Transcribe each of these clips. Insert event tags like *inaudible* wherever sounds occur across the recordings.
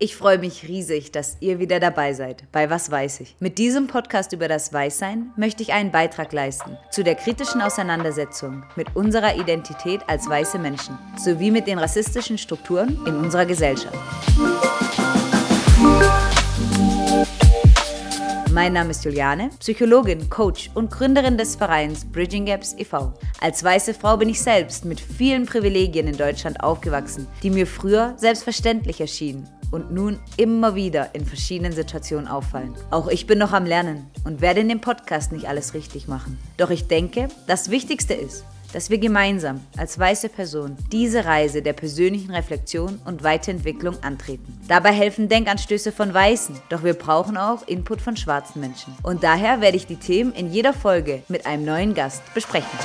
Ich freue mich riesig, dass ihr wieder dabei seid bei Was weiß ich. Mit diesem Podcast über das Weißsein möchte ich einen Beitrag leisten zu der kritischen Auseinandersetzung mit unserer Identität als weiße Menschen sowie mit den rassistischen Strukturen in unserer Gesellschaft. Mein Name ist Juliane, Psychologin, Coach und Gründerin des Vereins Bridging Gaps e.V. Als weiße Frau bin ich selbst mit vielen Privilegien in Deutschland aufgewachsen, die mir früher selbstverständlich erschienen und nun immer wieder in verschiedenen Situationen auffallen. Auch ich bin noch am Lernen und werde in dem Podcast nicht alles richtig machen. Doch ich denke, das Wichtigste ist, dass wir gemeinsam als weiße Person diese Reise der persönlichen Reflexion und Weiterentwicklung antreten. Dabei helfen Denkanstöße von Weißen, doch wir brauchen auch Input von schwarzen Menschen. Und daher werde ich die Themen in jeder Folge mit einem neuen Gast besprechen.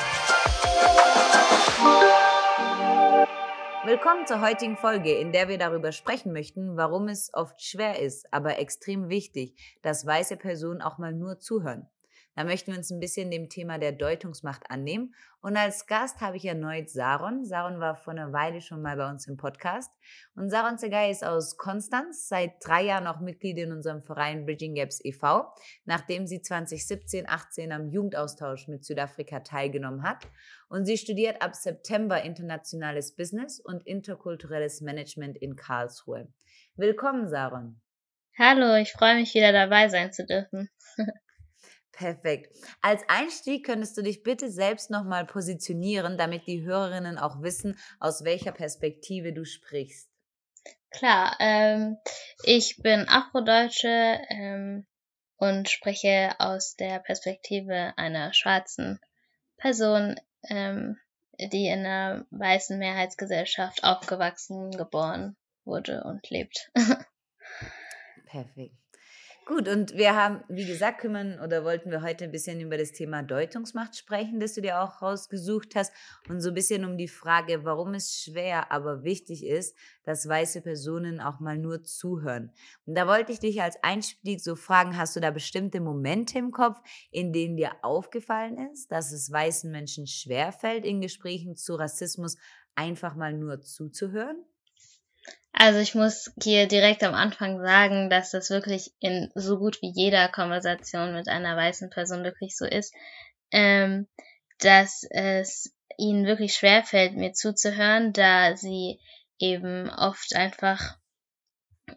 Willkommen zur heutigen Folge, in der wir darüber sprechen möchten, warum es oft schwer ist, aber extrem wichtig, dass weiße Personen auch mal nur zuhören. Da möchten wir uns ein bisschen dem Thema der Deutungsmacht annehmen. Und als Gast habe ich erneut Saron. Saron war vor einer Weile schon mal bei uns im Podcast. Und Saron Zegay ist aus Konstanz, seit drei Jahren auch Mitglied in unserem Verein Bridging Gaps e.V., nachdem sie 2017, 18 am Jugendaustausch mit Südafrika teilgenommen hat. Und sie studiert ab September internationales Business und interkulturelles Management in Karlsruhe. Willkommen, Saron. Hallo, ich freue mich wieder dabei sein zu dürfen. *laughs* Perfekt. Als Einstieg könntest du dich bitte selbst nochmal positionieren, damit die Hörerinnen auch wissen, aus welcher Perspektive du sprichst. Klar, ähm, ich bin Afrodeutsche ähm, und spreche aus der Perspektive einer schwarzen Person, ähm, die in einer weißen Mehrheitsgesellschaft aufgewachsen, geboren wurde und lebt. *laughs* Perfekt. Gut, und wir haben, wie gesagt, kümmern oder wollten wir heute ein bisschen über das Thema Deutungsmacht sprechen, das du dir auch rausgesucht hast und so ein bisschen um die Frage, warum es schwer, aber wichtig ist, dass weiße Personen auch mal nur zuhören. Und da wollte ich dich als Einstieg so fragen, hast du da bestimmte Momente im Kopf, in denen dir aufgefallen ist, dass es weißen Menschen schwerfällt, in Gesprächen zu Rassismus einfach mal nur zuzuhören? Also ich muss hier direkt am Anfang sagen, dass das wirklich in so gut wie jeder Konversation mit einer weißen Person wirklich so ist, ähm, dass es ihnen wirklich schwer fällt, mir zuzuhören, da sie eben oft einfach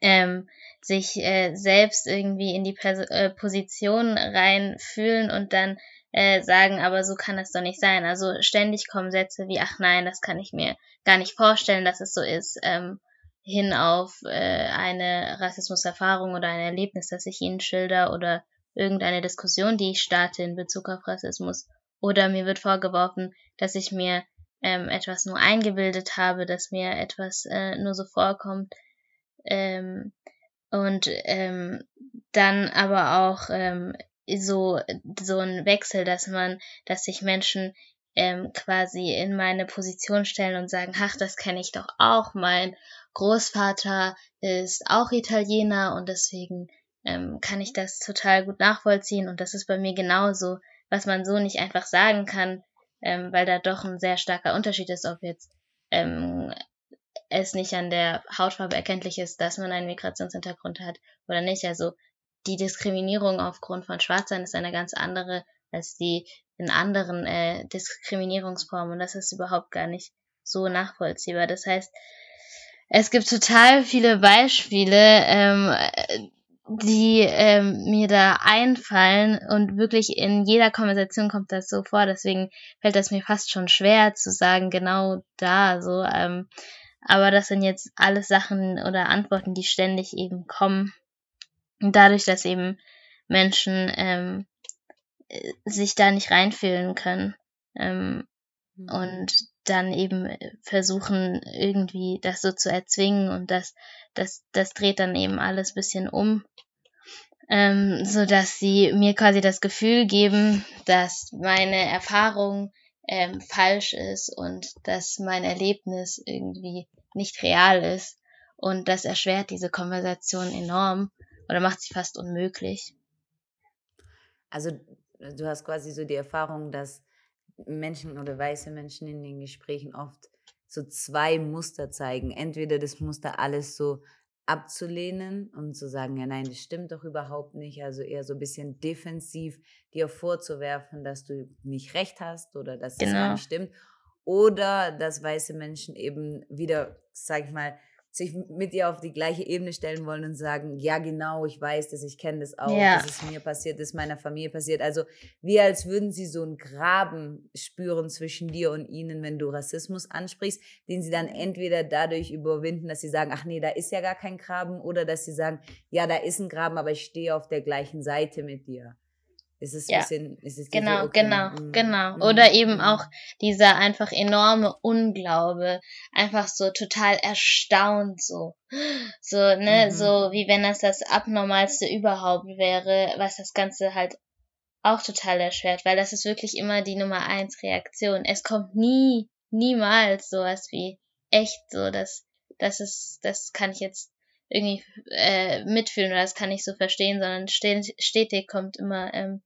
ähm, sich äh, selbst irgendwie in die Pers äh, Position reinfühlen und dann äh, sagen, aber so kann es doch nicht sein. Also ständig kommen Sätze wie, ach nein, das kann ich mir gar nicht vorstellen, dass es so ist. Ähm, hin auf äh, eine Rassismuserfahrung oder ein Erlebnis, das ich Ihnen schilder oder irgendeine Diskussion, die ich starte in Bezug auf Rassismus. Oder mir wird vorgeworfen, dass ich mir ähm, etwas nur eingebildet habe, dass mir etwas äh, nur so vorkommt. Ähm, und ähm, dann aber auch ähm, so so ein Wechsel, dass man, dass sich Menschen ähm, quasi in meine Position stellen und sagen, ach, das kenne ich doch auch, mein Großvater ist auch Italiener und deswegen ähm, kann ich das total gut nachvollziehen und das ist bei mir genauso, was man so nicht einfach sagen kann, ähm, weil da doch ein sehr starker Unterschied ist, ob jetzt ähm, es nicht an der Hautfarbe erkenntlich ist, dass man einen Migrationshintergrund hat oder nicht. Also die Diskriminierung aufgrund von Schwarzsein ist eine ganz andere als die in anderen äh, Diskriminierungsformen und das ist überhaupt gar nicht so nachvollziehbar. Das heißt, es gibt total viele Beispiele, ähm, die ähm, mir da einfallen und wirklich in jeder Konversation kommt das so vor. Deswegen fällt das mir fast schon schwer zu sagen, genau da so. Ähm, aber das sind jetzt alles Sachen oder Antworten, die ständig eben kommen. Und dadurch, dass eben Menschen ähm, sich da nicht reinfühlen können. Ähm, mhm. Und dann eben versuchen, irgendwie das so zu erzwingen und das, das, das dreht dann eben alles bisschen um, ähm, so dass sie mir quasi das Gefühl geben, dass meine Erfahrung ähm, falsch ist und dass mein Erlebnis irgendwie nicht real ist und das erschwert diese Konversation enorm oder macht sie fast unmöglich. Also du hast quasi so die Erfahrung, dass Menschen oder weiße Menschen in den Gesprächen oft so zwei Muster zeigen. Entweder das Muster alles so abzulehnen und zu sagen, ja nein, das stimmt doch überhaupt nicht. Also eher so ein bisschen defensiv dir vorzuwerfen, dass du nicht recht hast oder dass genau. es gar nicht stimmt. Oder dass weiße Menschen eben wieder, sag ich mal, sich mit ihr auf die gleiche Ebene stellen wollen und sagen, ja genau, ich weiß das, ich kenne das auch, ja. das ist mir passiert, das ist meiner Familie passiert. Also wie als würden sie so einen Graben spüren zwischen dir und ihnen, wenn du Rassismus ansprichst, den sie dann entweder dadurch überwinden, dass sie sagen, ach nee, da ist ja gar kein Graben, oder dass sie sagen, ja, da ist ein Graben, aber ich stehe auf der gleichen Seite mit dir. Ist es ja. bisschen, ist es genau, okay? genau, mm. genau. Mm. Oder eben mm. auch dieser einfach enorme Unglaube, einfach so total erstaunt so, so ne, mhm. so wie wenn das das abnormalste überhaupt wäre, was das Ganze halt auch total erschwert, weil das ist wirklich immer die Nummer eins Reaktion. Es kommt nie, niemals sowas wie echt so, dass das ist, das kann ich jetzt irgendwie äh, mitfühlen oder das kann ich so verstehen, sondern stetig kommt immer ähm,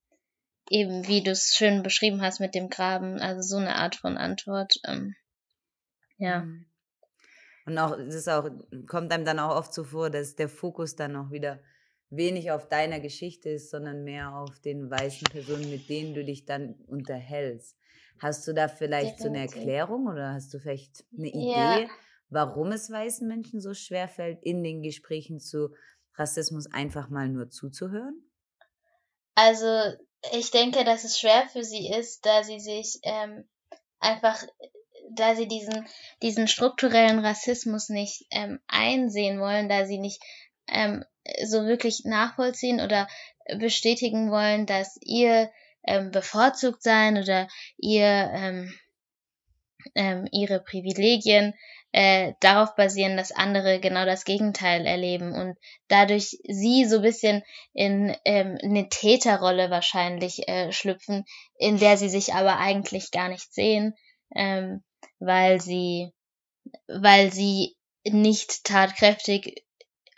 eben, wie du es schön beschrieben hast mit dem Graben, also so eine Art von Antwort. Ähm, ja. Mhm. Und auch, es ist auch, kommt einem dann auch oft so vor, dass der Fokus dann auch wieder wenig auf deiner Geschichte ist, sondern mehr auf den weißen Personen, mit denen du dich dann unterhältst. Hast du da vielleicht Definitiv. so eine Erklärung oder hast du vielleicht eine Idee, ja. warum es weißen Menschen so schwer fällt, in den Gesprächen zu Rassismus einfach mal nur zuzuhören? Also ich denke, dass es schwer für sie ist, da sie sich ähm, einfach, da sie diesen, diesen strukturellen Rassismus nicht ähm, einsehen wollen, da sie nicht ähm, so wirklich nachvollziehen oder bestätigen wollen, dass ihr ähm, bevorzugt sein oder ihr ähm, ähm, ihre Privilegien äh, darauf basieren, dass andere genau das Gegenteil erleben und dadurch sie so bisschen in ähm, eine Täterrolle wahrscheinlich äh, schlüpfen, in der sie sich aber eigentlich gar nicht sehen, ähm, weil sie, weil sie nicht tatkräftig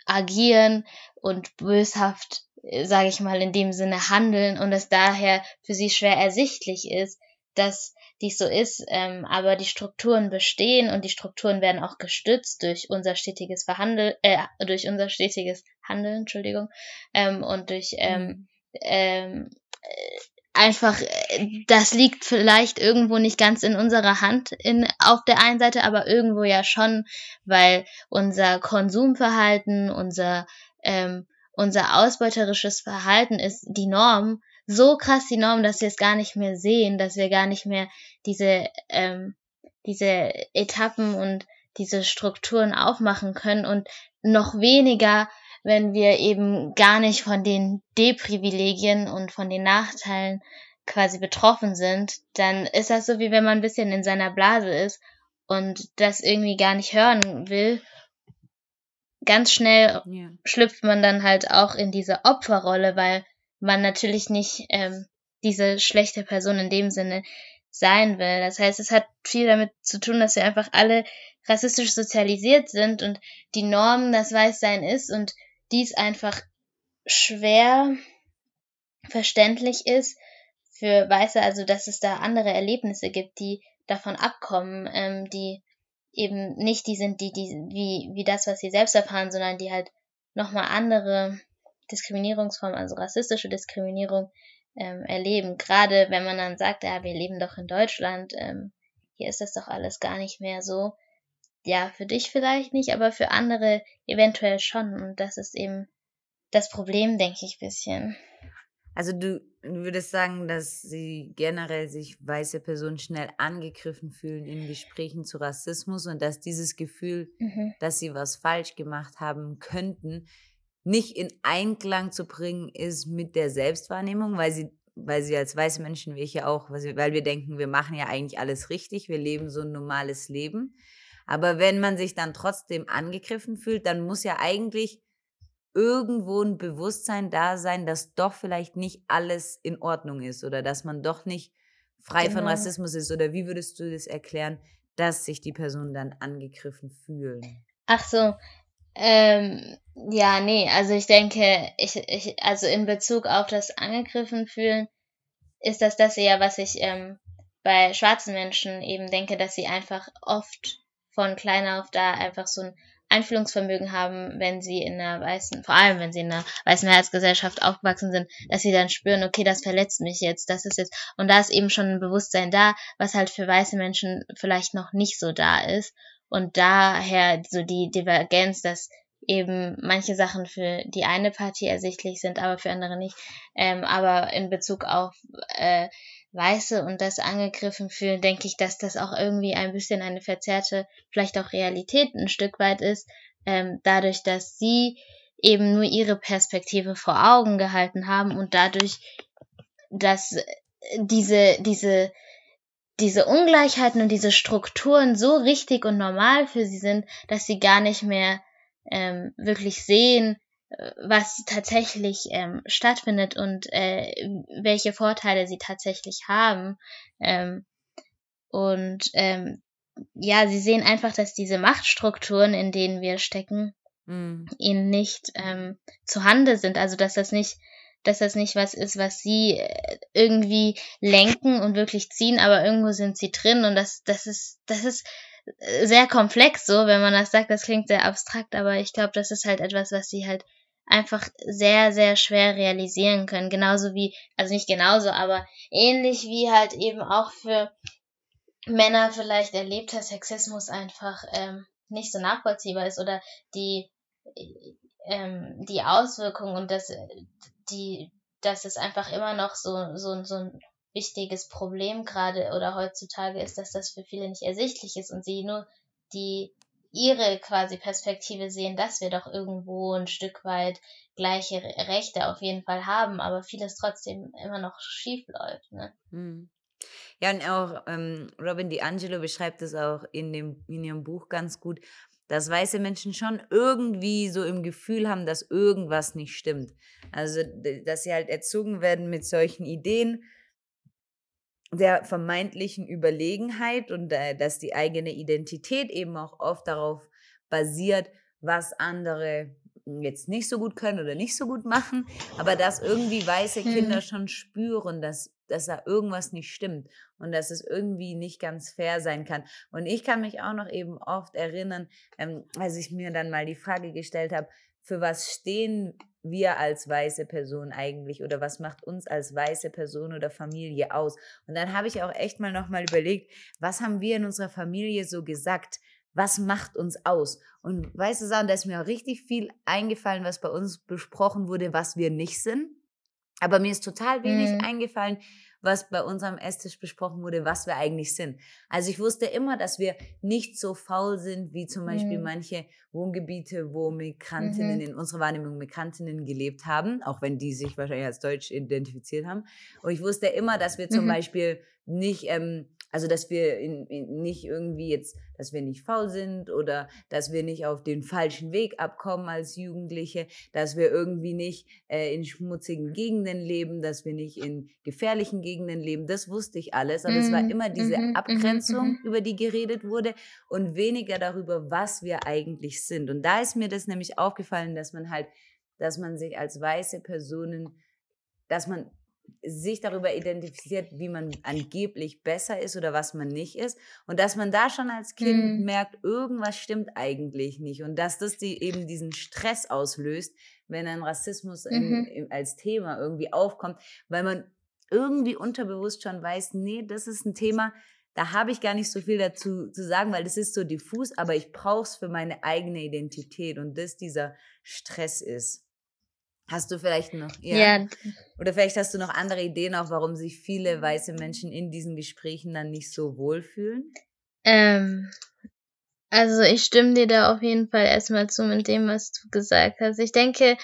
agieren und böshaft, äh, sage ich mal, in dem Sinne handeln und es daher für sie schwer ersichtlich ist, dass dies so ist, ähm, aber die Strukturen bestehen und die Strukturen werden auch gestützt durch unser stetiges Verhandeln, äh, durch unser stetiges Handeln, Entschuldigung, ähm, und durch ähm, mhm. ähm, äh, einfach, äh, das liegt vielleicht irgendwo nicht ganz in unserer Hand in, auf der einen Seite, aber irgendwo ja schon, weil unser Konsumverhalten, unser, ähm, unser ausbeuterisches Verhalten ist die Norm so krass die Norm, dass wir es gar nicht mehr sehen, dass wir gar nicht mehr diese, ähm, diese Etappen und diese Strukturen aufmachen können und noch weniger, wenn wir eben gar nicht von den Deprivilegien und von den Nachteilen quasi betroffen sind, dann ist das so, wie wenn man ein bisschen in seiner Blase ist und das irgendwie gar nicht hören will. Ganz schnell ja. schlüpft man dann halt auch in diese Opferrolle, weil man natürlich nicht ähm, diese schlechte Person in dem Sinne sein will. Das heißt, es hat viel damit zu tun, dass wir einfach alle rassistisch sozialisiert sind und die Norm das Weißsein ist und dies einfach schwer verständlich ist für Weiße, also dass es da andere Erlebnisse gibt, die davon abkommen, ähm, die eben nicht die sind, die, die wie, wie das, was sie selbst erfahren, sondern die halt nochmal andere Diskriminierungsform, also rassistische Diskriminierung ähm, erleben. Gerade wenn man dann sagt, ja, wir leben doch in Deutschland, ähm, hier ist das doch alles gar nicht mehr so. Ja, für dich vielleicht nicht, aber für andere eventuell schon. Und das ist eben das Problem, denke ich, bisschen. Also du würdest sagen, dass sie generell sich weiße Personen schnell angegriffen fühlen in Gesprächen zu Rassismus und dass dieses Gefühl, mhm. dass sie was falsch gemacht haben könnten, nicht in Einklang zu bringen ist mit der Selbstwahrnehmung, weil sie, weil sie als weiße Menschen, wie ich ja auch, weil wir denken, wir machen ja eigentlich alles richtig, wir leben so ein normales Leben. Aber wenn man sich dann trotzdem angegriffen fühlt, dann muss ja eigentlich irgendwo ein Bewusstsein da sein, dass doch vielleicht nicht alles in Ordnung ist oder dass man doch nicht frei genau. von Rassismus ist. Oder wie würdest du das erklären, dass sich die Personen dann angegriffen fühlen? Ach so, ähm, ja, nee, also ich denke, ich, ich, also in Bezug auf das angegriffen fühlen, ist das das eher, was ich ähm, bei schwarzen Menschen eben denke, dass sie einfach oft von klein auf da einfach so ein Einfühlungsvermögen haben, wenn sie in einer weißen, vor allem wenn sie in einer weißen Mehrheitsgesellschaft aufgewachsen sind, dass sie dann spüren, okay, das verletzt mich jetzt, das ist jetzt, und da ist eben schon ein Bewusstsein da, was halt für weiße Menschen vielleicht noch nicht so da ist. Und daher so die Divergenz, dass eben manche Sachen für die eine Partie ersichtlich sind, aber für andere nicht. Ähm, aber in Bezug auf äh, Weiße und das angegriffen fühlen, denke ich, dass das auch irgendwie ein bisschen eine verzerrte, vielleicht auch Realität ein Stück weit ist, ähm, dadurch, dass sie eben nur ihre Perspektive vor Augen gehalten haben und dadurch, dass diese, diese, diese Ungleichheiten und diese Strukturen so richtig und normal für sie sind, dass sie gar nicht mehr ähm, wirklich sehen, was tatsächlich ähm, stattfindet und äh, welche Vorteile sie tatsächlich haben. Ähm, und ähm, ja, sie sehen einfach, dass diese Machtstrukturen, in denen wir stecken, mm. ihnen nicht ähm, zu Hande sind. Also dass das nicht, dass das nicht was ist, was sie äh, irgendwie lenken und wirklich ziehen, aber irgendwo sind sie drin und das, das ist, das ist äh, sehr komplex so, wenn man das sagt, das klingt sehr abstrakt, aber ich glaube, das ist halt etwas, was sie halt einfach sehr, sehr schwer realisieren können. Genauso wie, also nicht genauso, aber ähnlich wie halt eben auch für Männer vielleicht erlebter Sexismus einfach ähm, nicht so nachvollziehbar ist oder die, ähm, die Auswirkungen und das, die, dass es einfach immer noch so, so, so ein wichtiges Problem gerade oder heutzutage ist, dass das für viele nicht ersichtlich ist und sie nur die ihre quasi Perspektive sehen, dass wir doch irgendwo ein Stück weit gleiche Rechte auf jeden Fall haben, aber vieles trotzdem immer noch schief läuft. Ne? Hm. Ja, und auch ähm, Robin DiAngelo beschreibt es auch in, dem, in ihrem Buch ganz gut, dass weiße Menschen schon irgendwie so im Gefühl haben, dass irgendwas nicht stimmt. Also, dass sie halt erzogen werden mit solchen Ideen, der vermeintlichen Überlegenheit und äh, dass die eigene Identität eben auch oft darauf basiert, was andere jetzt nicht so gut können oder nicht so gut machen, aber dass irgendwie weiße Kinder hm. schon spüren, dass, dass da irgendwas nicht stimmt und dass es irgendwie nicht ganz fair sein kann. Und ich kann mich auch noch eben oft erinnern, ähm, als ich mir dann mal die Frage gestellt habe, für was stehen wir als weiße Person eigentlich oder was macht uns als weiße Person oder Familie aus? Und dann habe ich auch echt mal nochmal überlegt, was haben wir in unserer Familie so gesagt? Was macht uns aus? Und weißt du, Sachen, da ist mir auch richtig viel eingefallen, was bei uns besprochen wurde, was wir nicht sind. Aber mir ist total wenig mhm. eingefallen, was bei unserem Esstisch besprochen wurde, was wir eigentlich sind. Also ich wusste immer, dass wir nicht so faul sind wie zum Beispiel mhm. manche Wohngebiete, wo Migrantinnen mhm. in unserer Wahrnehmung Migrantinnen gelebt haben, auch wenn die sich wahrscheinlich als Deutsch identifiziert haben. Und ich wusste immer, dass wir zum mhm. Beispiel nicht ähm, also, dass wir in, in nicht irgendwie jetzt, dass wir nicht faul sind oder dass wir nicht auf den falschen Weg abkommen als Jugendliche, dass wir irgendwie nicht äh, in schmutzigen Gegenden leben, dass wir nicht in gefährlichen Gegenden leben. Das wusste ich alles, aber mm, es war mhm, immer diese mm, Abgrenzung, mm, über die geredet wurde und weniger darüber, was wir eigentlich sind. Und da ist mir das nämlich aufgefallen, dass man halt, dass man sich als weiße Personen dass man sich darüber identifiziert, wie man angeblich besser ist oder was man nicht ist. Und dass man da schon als Kind mhm. merkt, irgendwas stimmt eigentlich nicht. Und dass das die, eben diesen Stress auslöst, wenn ein Rassismus mhm. in, in, als Thema irgendwie aufkommt, weil man irgendwie unterbewusst schon weiß, nee, das ist ein Thema, da habe ich gar nicht so viel dazu zu sagen, weil das ist so diffus, aber ich brauche es für meine eigene Identität und das dieser Stress ist. Hast du vielleicht noch, ja. ja. Oder vielleicht hast du noch andere Ideen auch, warum sich viele weiße Menschen in diesen Gesprächen dann nicht so wohlfühlen? Ähm, also ich stimme dir da auf jeden Fall erstmal zu mit dem, was du gesagt hast. Ich denke,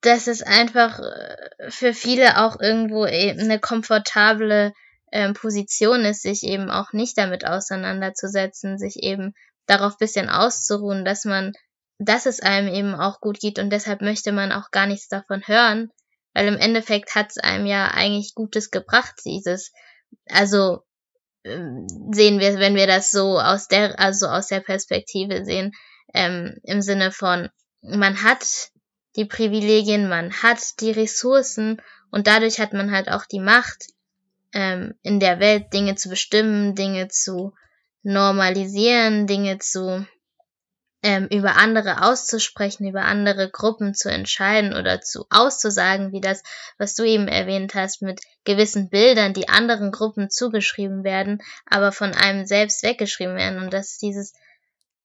dass es einfach äh, für viele auch irgendwo eine komfortable ähm, Position ist, sich eben auch nicht damit auseinanderzusetzen, sich eben darauf bisschen auszuruhen, dass man dass es einem eben auch gut geht und deshalb möchte man auch gar nichts davon hören, weil im Endeffekt hat es einem ja eigentlich Gutes gebracht, dieses, also ähm, sehen wir, wenn wir das so aus der, also aus der Perspektive sehen, ähm, im Sinne von, man hat die Privilegien, man hat die Ressourcen und dadurch hat man halt auch die Macht, ähm, in der Welt Dinge zu bestimmen, Dinge zu normalisieren, Dinge zu ähm, über andere auszusprechen, über andere Gruppen zu entscheiden oder zu auszusagen, wie das, was du eben erwähnt hast, mit gewissen Bildern, die anderen Gruppen zugeschrieben werden, aber von einem selbst weggeschrieben werden. Und dass dieses,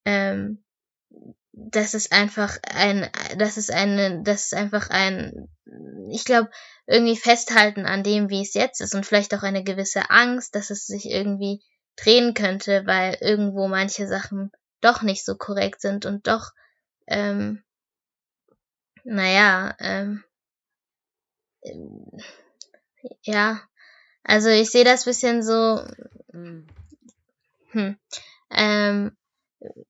ähm, das ist einfach ein, das ist eine, das ist einfach ein, ich glaube, irgendwie festhalten an dem, wie es jetzt ist und vielleicht auch eine gewisse Angst, dass es sich irgendwie drehen könnte, weil irgendwo manche Sachen doch nicht so korrekt sind und doch, ähm, naja, ähm, ja, also ich sehe das bisschen so, mhm. hm, ähm,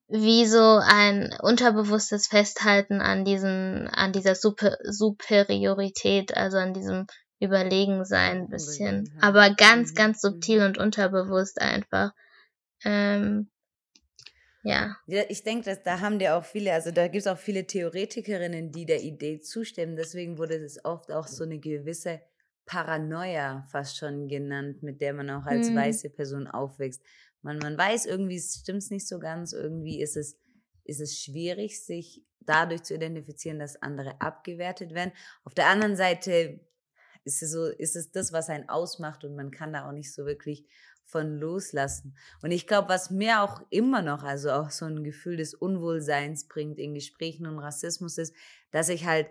wie so ein unterbewusstes Festhalten an diesen, an dieser Super Superiorität, also an diesem Überlegensein ein bisschen, aber ganz, mhm. ganz subtil und unterbewusst einfach. Ähm, ja. Ich denke, dass da haben dir auch viele, also da gibt es auch viele Theoretikerinnen, die der Idee zustimmen. Deswegen wurde es oft auch so eine gewisse Paranoia fast schon genannt, mit der man auch als mhm. weiße Person aufwächst. Man, man weiß irgendwie, es stimmt nicht so ganz, irgendwie ist es, ist es schwierig, sich dadurch zu identifizieren, dass andere abgewertet werden. Auf der anderen Seite ist es so, ist es das, was einen ausmacht und man kann da auch nicht so wirklich von loslassen. Und ich glaube, was mir auch immer noch, also auch so ein Gefühl des Unwohlseins bringt in Gesprächen und Rassismus ist, dass ich halt,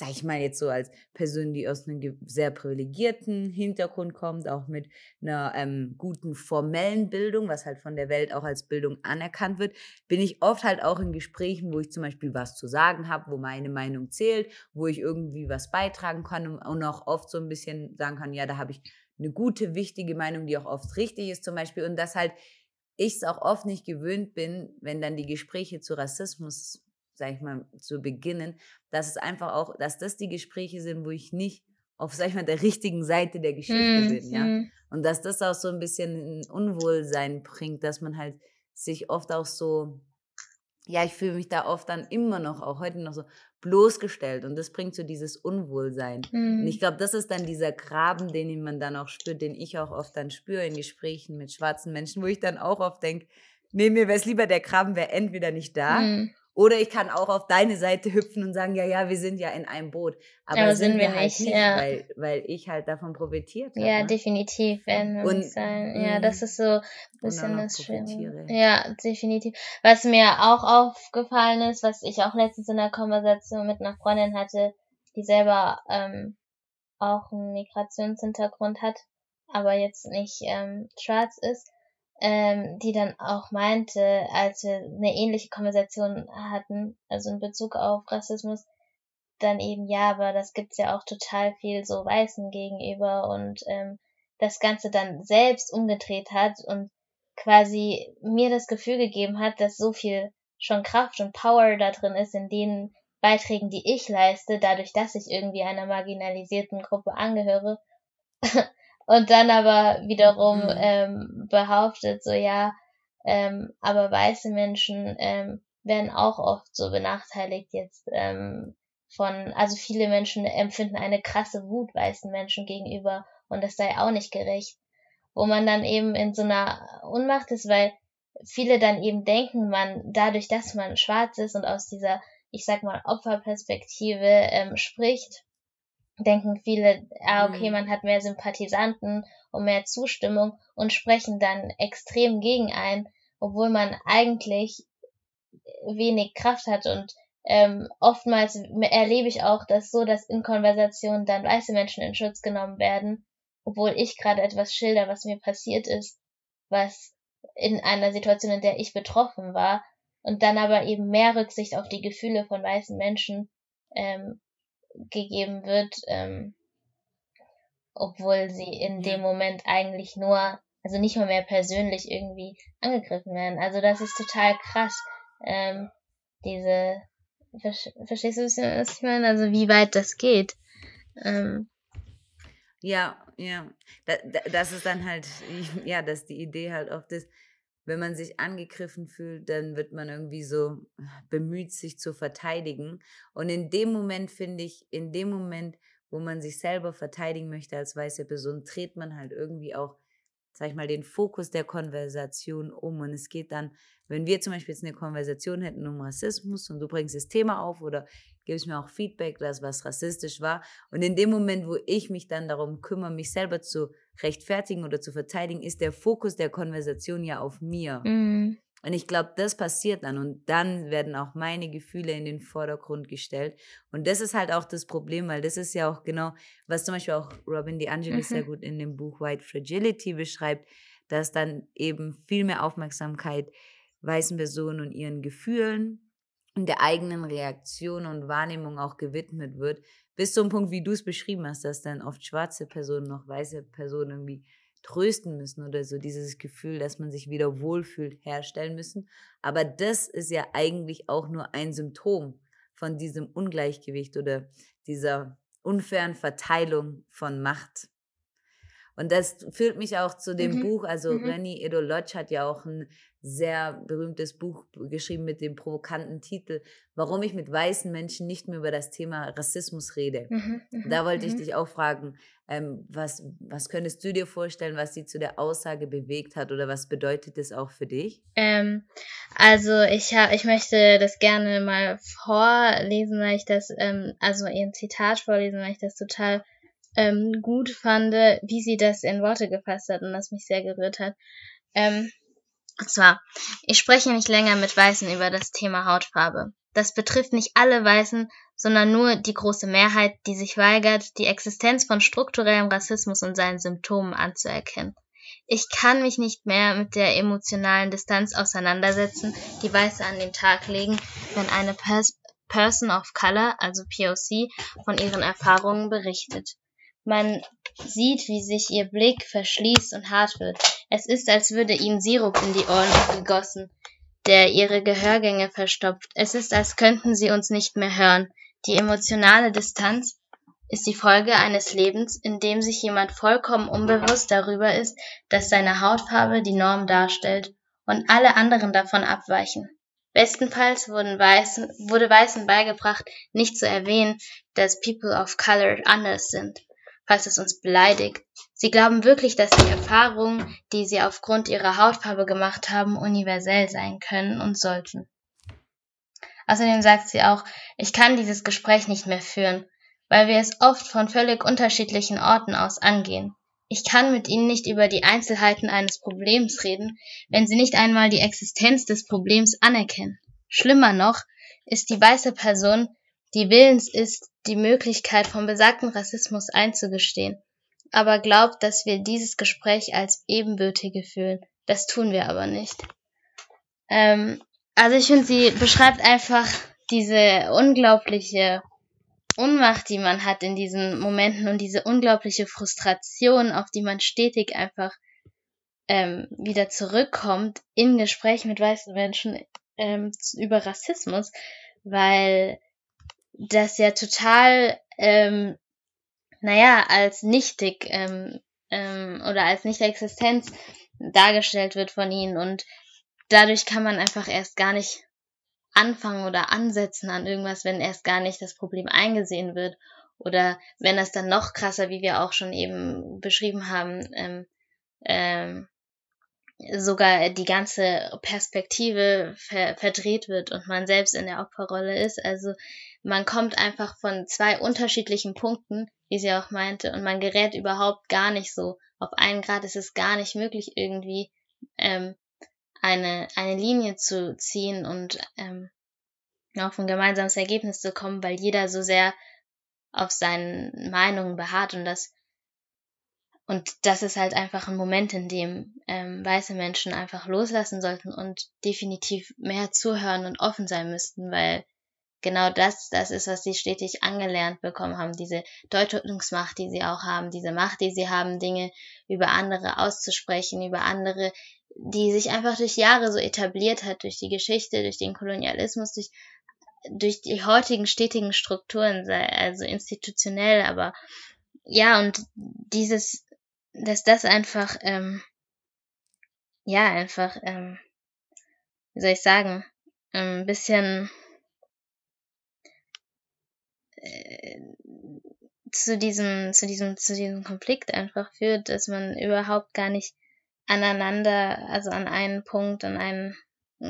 sag ich mal jetzt so als Person, die aus einem sehr privilegierten Hintergrund kommt, auch mit einer ähm, guten formellen Bildung, was halt von der Welt auch als Bildung anerkannt wird, bin ich oft halt auch in Gesprächen, wo ich zum Beispiel was zu sagen habe, wo meine Meinung zählt, wo ich irgendwie was beitragen kann und auch oft so ein bisschen sagen kann, ja, da habe ich eine gute, wichtige Meinung, die auch oft richtig ist zum Beispiel. Und dass halt ich es auch oft nicht gewöhnt bin, wenn dann die Gespräche zu Rassismus, sag ich mal, zu beginnen, dass es einfach auch, dass das die Gespräche sind, wo ich nicht auf, sag ich mal, der richtigen Seite der Geschichte mhm. bin, ja. Mhm. Und dass das auch so ein bisschen ein Unwohlsein bringt, dass man halt sich oft auch so, ja, ich fühle mich da oft dann immer noch, auch heute noch so bloßgestellt und das bringt so dieses Unwohlsein. Mhm. Und ich glaube, das ist dann dieser Graben, den man dann auch spürt, den ich auch oft dann spüre in Gesprächen mit schwarzen Menschen, wo ich dann auch oft denke, nee, mir wäre es lieber, der Graben wäre entweder nicht da mhm. Oder ich kann auch auf deine Seite hüpfen und sagen, ja, ja, wir sind ja in einem Boot. Aber, Aber sind, wir, wir halt nicht, nicht ja. weil, weil ich halt davon profitiert habe. Ja, ne? definitiv werden wir und, sein. Ja, mhm. das ist so ein bisschen das Schwierige. Ja, definitiv. Was mir auch aufgefallen ist, was ich auch letztens in der Konversation mit einer Freundin hatte, die selber ähm, auch einen Migrationshintergrund hat, aber jetzt nicht ähm, schwarz ist, ähm, die dann auch meinte, als wir eine ähnliche Konversation hatten, also in Bezug auf Rassismus, dann eben, ja, aber das gibt's ja auch total viel so Weißen gegenüber und ähm, das Ganze dann selbst umgedreht hat und quasi mir das Gefühl gegeben hat, dass so viel schon Kraft und Power da drin ist in den Beiträgen, die ich leiste, dadurch, dass ich irgendwie einer marginalisierten Gruppe angehöre, und dann aber wiederum mhm. ähm, behauptet, so ja, ähm, aber weiße Menschen ähm, werden auch oft so benachteiligt jetzt ähm, von, also viele Menschen empfinden eine krasse Wut weißen Menschen gegenüber und das sei auch nicht gerecht. Wo man dann eben in so einer Unmacht ist, weil viele dann eben denken, man dadurch, dass man schwarz ist und aus dieser, ich sag mal, Opferperspektive ähm, spricht, denken viele, ah, okay, mhm. man hat mehr Sympathisanten und mehr Zustimmung und sprechen dann extrem gegen ein, obwohl man eigentlich wenig Kraft hat und ähm, oftmals erlebe ich auch das so, dass in Konversationen dann weiße Menschen in Schutz genommen werden, obwohl ich gerade etwas schilder, was mir passiert ist, was in einer Situation, in der ich betroffen war, und dann aber eben mehr Rücksicht auf die Gefühle von weißen Menschen ähm, gegeben wird, ähm, obwohl sie in dem Moment eigentlich nur, also nicht mal mehr persönlich irgendwie angegriffen werden. Also das ist total krass. Ähm, diese, verstehst du, was ich meine? Also wie weit das geht. Ähm, ja, ja. das ist dann halt, *laughs* ja, dass die Idee halt oft ist, wenn man sich angegriffen fühlt, dann wird man irgendwie so bemüht, sich zu verteidigen. Und in dem Moment finde ich, in dem Moment, wo man sich selber verteidigen möchte als weiße Person, dreht man halt irgendwie auch sag ich mal, den Fokus der Konversation um. Und es geht dann, wenn wir zum Beispiel jetzt eine Konversation hätten um Rassismus und du bringst das Thema auf oder gibst mir auch Feedback, dass was rassistisch war. Und in dem Moment, wo ich mich dann darum kümmere, mich selber zu rechtfertigen oder zu verteidigen, ist der Fokus der Konversation ja auf mir. Mhm. Und ich glaube, das passiert dann und dann werden auch meine Gefühle in den Vordergrund gestellt. Und das ist halt auch das Problem, weil das ist ja auch genau, was zum Beispiel auch Robin DiAngelo mhm. sehr gut in dem Buch White Fragility beschreibt, dass dann eben viel mehr Aufmerksamkeit weißen Personen und ihren Gefühlen und der eigenen Reaktion und Wahrnehmung auch gewidmet wird, bis zum Punkt, wie du es beschrieben hast, dass dann oft schwarze Personen noch weiße Personen irgendwie trösten müssen oder so dieses Gefühl, dass man sich wieder wohlfühlt, herstellen müssen. Aber das ist ja eigentlich auch nur ein Symptom von diesem Ungleichgewicht oder dieser unfairen Verteilung von Macht. Und das führt mich auch zu dem mhm. Buch, also mhm. Renny Edolodge hat ja auch ein sehr berühmtes Buch geschrieben mit dem provokanten Titel, warum ich mit weißen Menschen nicht mehr über das Thema Rassismus rede. Mhm, mhm da wollte ich mhm. dich auch fragen, ähm, was, was könntest du dir vorstellen, was sie zu der Aussage bewegt hat oder was bedeutet das auch für dich? Ähm, also ich, hab, ich möchte das gerne mal vorlesen, weil ich das, ähm, also ihr Zitat vorlesen, weil ich das total ähm, gut fand, wie sie das in Worte gefasst hat und das mich sehr gerührt hat. Ähm, und zwar, ich spreche nicht länger mit Weißen über das Thema Hautfarbe. Das betrifft nicht alle Weißen, sondern nur die große Mehrheit, die sich weigert, die Existenz von strukturellem Rassismus und seinen Symptomen anzuerkennen. Ich kann mich nicht mehr mit der emotionalen Distanz auseinandersetzen, die Weiße an den Tag legen, wenn eine Pers Person of Color, also POC, von ihren Erfahrungen berichtet. Man sieht, wie sich ihr Blick verschließt und hart wird. Es ist, als würde ihnen Sirup in die Ohren gegossen, der ihre Gehörgänge verstopft. Es ist, als könnten sie uns nicht mehr hören. Die emotionale Distanz ist die Folge eines Lebens, in dem sich jemand vollkommen unbewusst darüber ist, dass seine Hautfarbe die Norm darstellt und alle anderen davon abweichen. Bestenfalls Weißen, wurde Weißen beigebracht, nicht zu erwähnen, dass People of Color anders sind falls es uns beleidigt. Sie glauben wirklich, dass die Erfahrungen, die sie aufgrund ihrer Hautfarbe gemacht haben, universell sein können und sollten. Außerdem sagt sie auch, ich kann dieses Gespräch nicht mehr führen, weil wir es oft von völlig unterschiedlichen Orten aus angehen. Ich kann mit ihnen nicht über die Einzelheiten eines Problems reden, wenn sie nicht einmal die Existenz des Problems anerkennen. Schlimmer noch ist die weiße Person, die willens ist, die Möglichkeit vom besagten Rassismus einzugestehen, aber glaubt, dass wir dieses Gespräch als ebenbürtige fühlen. Das tun wir aber nicht. Ähm, also ich finde, sie beschreibt einfach diese unglaubliche Unmacht, die man hat in diesen Momenten und diese unglaubliche Frustration, auf die man stetig einfach ähm, wieder zurückkommt in Gesprächen mit weißen Menschen ähm, über Rassismus, weil das ja total, ähm, naja, als nichtig ähm, ähm, oder als Nicht-Existenz dargestellt wird von ihnen und dadurch kann man einfach erst gar nicht anfangen oder ansetzen an irgendwas, wenn erst gar nicht das Problem eingesehen wird oder wenn das dann noch krasser, wie wir auch schon eben beschrieben haben, ähm, ähm, sogar die ganze Perspektive ver verdreht wird und man selbst in der Opferrolle ist. Also man kommt einfach von zwei unterschiedlichen Punkten, wie sie auch meinte, und man gerät überhaupt gar nicht so auf einen Grad. Es ist gar nicht möglich, irgendwie ähm, eine, eine Linie zu ziehen und ähm, auf ein gemeinsames Ergebnis zu kommen, weil jeder so sehr auf seinen Meinungen beharrt und das und das ist halt einfach ein Moment, in dem ähm, weiße Menschen einfach loslassen sollten und definitiv mehr zuhören und offen sein müssten, weil genau das, das ist, was sie stetig angelernt bekommen haben, diese Deutungsmacht, die sie auch haben, diese Macht, die sie haben, Dinge über andere auszusprechen, über andere, die sich einfach durch Jahre so etabliert hat, durch die Geschichte, durch den Kolonialismus, durch, durch die heutigen stetigen Strukturen, also institutionell, aber ja, und dieses, dass das einfach, ähm, ja, einfach, ähm, wie soll ich sagen, ein bisschen äh, zu diesem, zu diesem, zu diesem Konflikt einfach führt, dass man überhaupt gar nicht aneinander, also an einen Punkt, an einen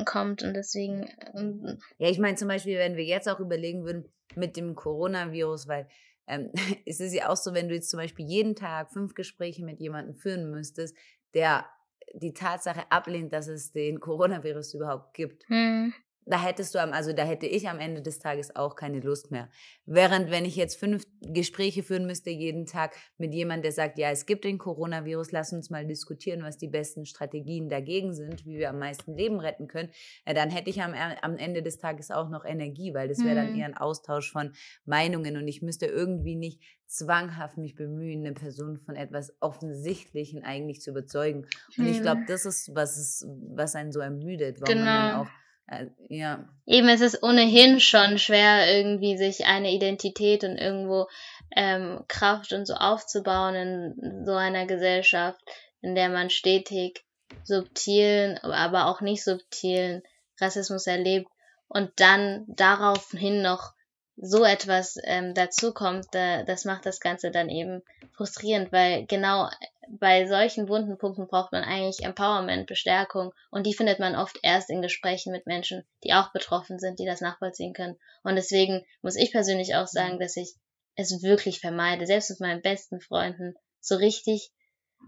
kommt und deswegen. Ähm, ja, ich meine zum Beispiel, wenn wir jetzt auch überlegen würden mit dem Coronavirus, weil ähm, *laughs* es ist ja auch so, wenn du jetzt zum Beispiel jeden Tag fünf Gespräche mit jemandem führen müsstest, der die Tatsache ablehnt, dass es den Coronavirus überhaupt gibt. Hm da hättest du am, also da hätte ich am Ende des Tages auch keine Lust mehr. Während wenn ich jetzt fünf Gespräche führen müsste jeden Tag mit jemandem, der sagt, ja, es gibt den Coronavirus, lass uns mal diskutieren, was die besten Strategien dagegen sind, wie wir am meisten Leben retten können, ja, dann hätte ich am, am Ende des Tages auch noch Energie, weil das wäre dann mhm. eher ein Austausch von Meinungen und ich müsste irgendwie nicht zwanghaft mich bemühen, eine Person von etwas Offensichtlichen eigentlich zu überzeugen. Und ich glaube, das ist, was es, was einen so ermüdet, warum genau. man dann auch äh, ja. Eben, es ist ohnehin schon schwer, irgendwie sich eine Identität und irgendwo ähm, Kraft und so aufzubauen in so einer Gesellschaft, in der man stetig subtilen, aber auch nicht subtilen Rassismus erlebt und dann daraufhin noch so etwas ähm, dazukommt, da, das macht das Ganze dann eben frustrierend, weil genau bei solchen wunden Punkten braucht man eigentlich Empowerment, Bestärkung und die findet man oft erst in Gesprächen mit Menschen, die auch betroffen sind, die das nachvollziehen können. Und deswegen muss ich persönlich auch sagen, dass ich es wirklich vermeide, selbst mit meinen besten Freunden so richtig,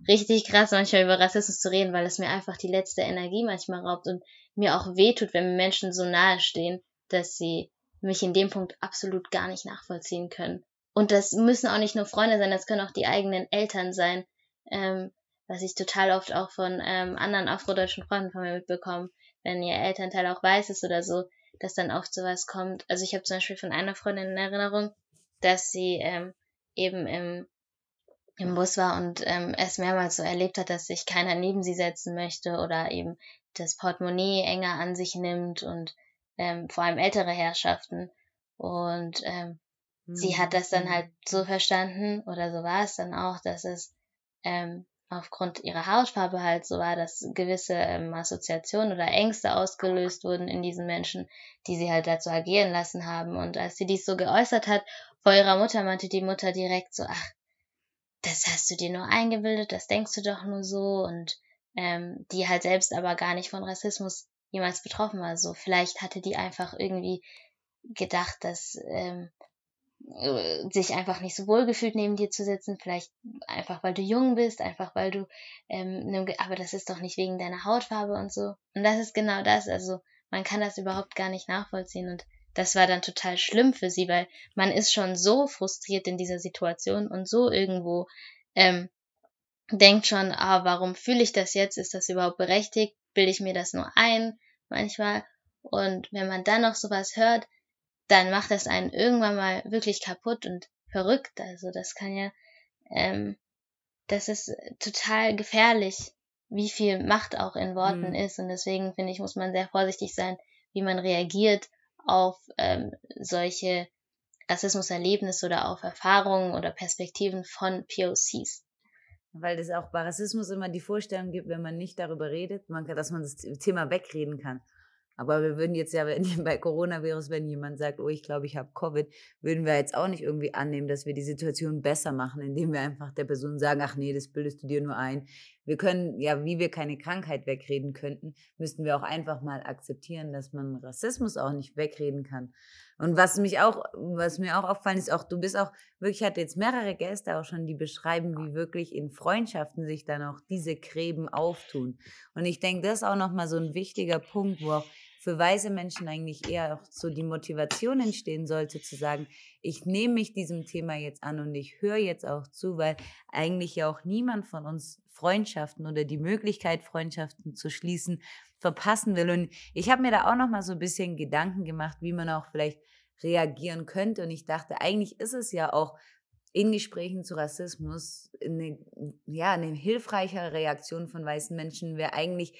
richtig krass manchmal über Rassismus zu reden, weil es mir einfach die letzte Energie manchmal raubt und mir auch wehtut, wenn mir Menschen so nahe stehen, dass sie mich in dem Punkt absolut gar nicht nachvollziehen können. Und das müssen auch nicht nur Freunde sein, das können auch die eigenen Eltern sein, ähm, was ich total oft auch von ähm, anderen afrodeutschen Freunden von mir mitbekomme, wenn ihr Elternteil auch weiß ist oder so, dass dann oft sowas kommt. Also ich habe zum Beispiel von einer Freundin in Erinnerung, dass sie ähm, eben im, im Bus war und ähm, es mehrmals so erlebt hat, dass sich keiner neben sie setzen möchte oder eben das Portemonnaie enger an sich nimmt und ähm, vor allem ältere Herrschaften. Und ähm, mhm. sie hat das dann halt so mhm. verstanden, oder so war es dann auch, dass es ähm, aufgrund ihrer Hautfarbe halt so war, dass gewisse ähm, Assoziationen oder Ängste ausgelöst wurden in diesen Menschen, die sie halt dazu agieren lassen haben. Und als sie dies so geäußert hat vor ihrer Mutter, meinte die Mutter direkt so, ach, das hast du dir nur eingebildet, das denkst du doch nur so und ähm, die halt selbst aber gar nicht von Rassismus jemals betroffen war. So, vielleicht hatte die einfach irgendwie gedacht, dass ähm, äh, sich einfach nicht so wohl gefühlt neben dir zu sitzen, vielleicht einfach weil du jung bist, einfach weil du, ähm, aber das ist doch nicht wegen deiner Hautfarbe und so. Und das ist genau das, also man kann das überhaupt gar nicht nachvollziehen und das war dann total schlimm für sie, weil man ist schon so frustriert in dieser Situation und so irgendwo ähm, denkt schon, ah, warum fühle ich das jetzt? Ist das überhaupt berechtigt? Bilde ich mir das nur ein? manchmal. Und wenn man dann noch sowas hört, dann macht das einen irgendwann mal wirklich kaputt und verrückt. Also das kann ja, ähm, das ist total gefährlich, wie viel Macht auch in Worten mhm. ist. Und deswegen finde ich, muss man sehr vorsichtig sein, wie man reagiert auf ähm, solche Rassismuserlebnisse oder auf Erfahrungen oder Perspektiven von POCs. Weil es auch bei Rassismus immer die Vorstellung gibt, wenn man nicht darüber redet, man dass man das Thema wegreden kann. Aber wir würden jetzt ja, *laughs* bei Coronavirus, wenn jemand sagt, oh, ich glaube, ich habe Covid, würden wir jetzt auch nicht irgendwie annehmen, dass wir die Situation besser machen, indem wir einfach der Person sagen, ach nee, das bildest du dir nur ein. Wir können, ja, wie wir keine Krankheit wegreden könnten, müssten wir auch einfach mal akzeptieren, dass man Rassismus auch nicht wegreden kann. Und was mich auch, was mir auch auffallen ist, auch du bist auch wirklich, ich hatte jetzt mehrere Gäste auch schon, die beschreiben, wie wirklich in Freundschaften sich dann auch diese Gräben auftun. Und ich denke, das ist auch nochmal so ein wichtiger Punkt, wo auch für weise Menschen eigentlich eher auch so die Motivation entstehen sollte, zu sagen, ich nehme mich diesem Thema jetzt an und ich höre jetzt auch zu, weil eigentlich ja auch niemand von uns Freundschaften oder die Möglichkeit, Freundschaften zu schließen, verpassen will. Und ich habe mir da auch noch mal so ein bisschen Gedanken gemacht, wie man auch vielleicht reagieren könnte. Und ich dachte, eigentlich ist es ja auch in Gesprächen zu Rassismus eine, ja, eine hilfreichere Reaktion von weißen Menschen wäre eigentlich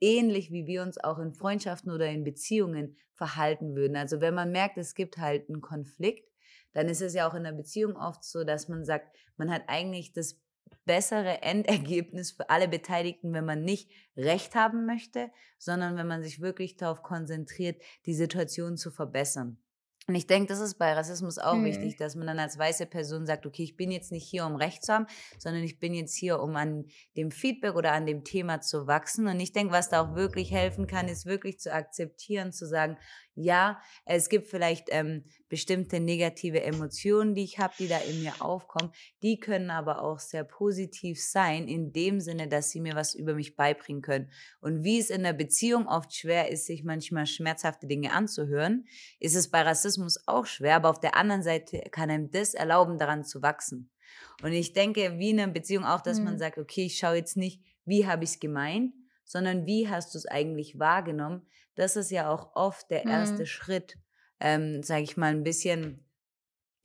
ähnlich wie wir uns auch in Freundschaften oder in Beziehungen verhalten würden. Also wenn man merkt, es gibt halt einen Konflikt, dann ist es ja auch in einer Beziehung oft so, dass man sagt, man hat eigentlich das bessere Endergebnis für alle Beteiligten, wenn man nicht Recht haben möchte, sondern wenn man sich wirklich darauf konzentriert, die Situation zu verbessern. Und ich denke, das ist bei Rassismus auch mhm. wichtig, dass man dann als weiße Person sagt, okay, ich bin jetzt nicht hier, um Recht zu haben, sondern ich bin jetzt hier, um an dem Feedback oder an dem Thema zu wachsen. Und ich denke, was da auch wirklich helfen kann, ist wirklich zu akzeptieren, zu sagen, ja, es gibt vielleicht ähm, bestimmte negative Emotionen, die ich habe, die da in mir aufkommen. Die können aber auch sehr positiv sein, in dem Sinne, dass sie mir was über mich beibringen können. Und wie es in der Beziehung oft schwer ist, sich manchmal schmerzhafte Dinge anzuhören, ist es bei Rassismus auch schwer. Aber auf der anderen Seite kann einem das erlauben, daran zu wachsen. Und ich denke, wie in einer Beziehung auch, dass mhm. man sagt, okay, ich schaue jetzt nicht, wie habe ich es gemeint, sondern wie hast du es eigentlich wahrgenommen? Das ist ja auch oft der erste mhm. Schritt, ähm, sage ich mal, ein bisschen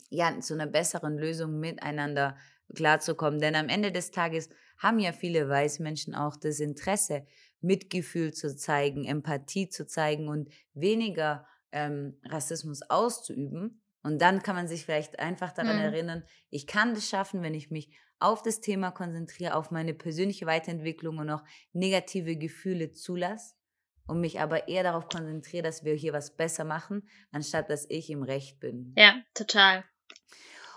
ja, zu einer besseren Lösung miteinander klarzukommen. Denn am Ende des Tages haben ja viele Weißmenschen auch das Interesse, Mitgefühl zu zeigen, Empathie zu zeigen und weniger ähm, Rassismus auszuüben. Und dann kann man sich vielleicht einfach daran mhm. erinnern, ich kann das schaffen, wenn ich mich auf das Thema konzentriere, auf meine persönliche Weiterentwicklung und auch negative Gefühle zulasse und mich aber eher darauf konzentriere, dass wir hier was besser machen, anstatt dass ich im Recht bin. Ja, total.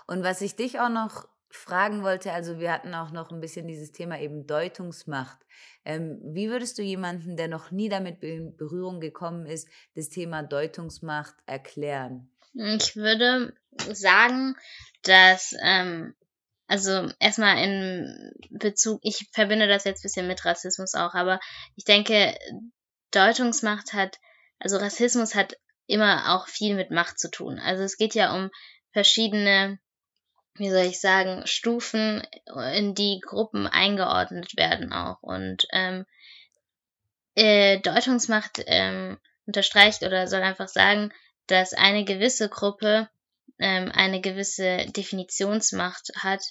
Und was ich dich auch noch fragen wollte, also wir hatten auch noch ein bisschen dieses Thema eben Deutungsmacht. Ähm, wie würdest du jemanden, der noch nie damit in Berührung gekommen ist, das Thema Deutungsmacht erklären? Ich würde sagen, dass ähm, also erstmal in Bezug, ich verbinde das jetzt ein bisschen mit Rassismus auch, aber ich denke, Deutungsmacht hat, also Rassismus hat immer auch viel mit Macht zu tun. Also es geht ja um verschiedene, wie soll ich sagen, Stufen, in die Gruppen eingeordnet werden auch. Und ähm, äh, Deutungsmacht ähm, unterstreicht oder soll einfach sagen, dass eine gewisse Gruppe ähm, eine gewisse Definitionsmacht hat,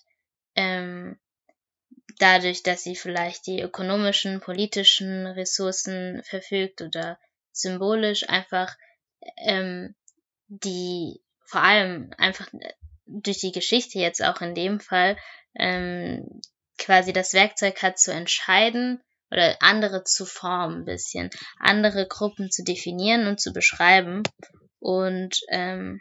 ähm, dadurch, dass sie vielleicht die ökonomischen, politischen Ressourcen verfügt oder symbolisch einfach ähm, die vor allem einfach durch die Geschichte jetzt auch in dem Fall ähm, quasi das Werkzeug hat zu entscheiden oder andere zu formen ein bisschen, andere Gruppen zu definieren und zu beschreiben und ähm,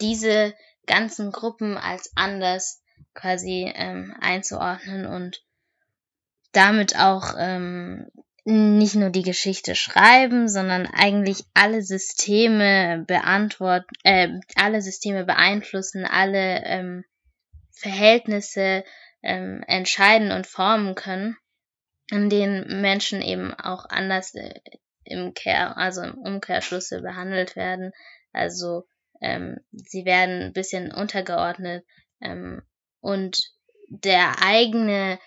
diese ganzen Gruppen als anders quasi ähm, einzuordnen und damit auch ähm, nicht nur die Geschichte schreiben, sondern eigentlich alle Systeme beantworten, äh, alle Systeme beeinflussen, alle ähm, Verhältnisse ähm, entscheiden und formen können, in denen Menschen eben auch anders äh, im Kehr, also im Umkehrschlusse behandelt werden. Also ähm, sie werden ein bisschen untergeordnet ähm, und der eigene,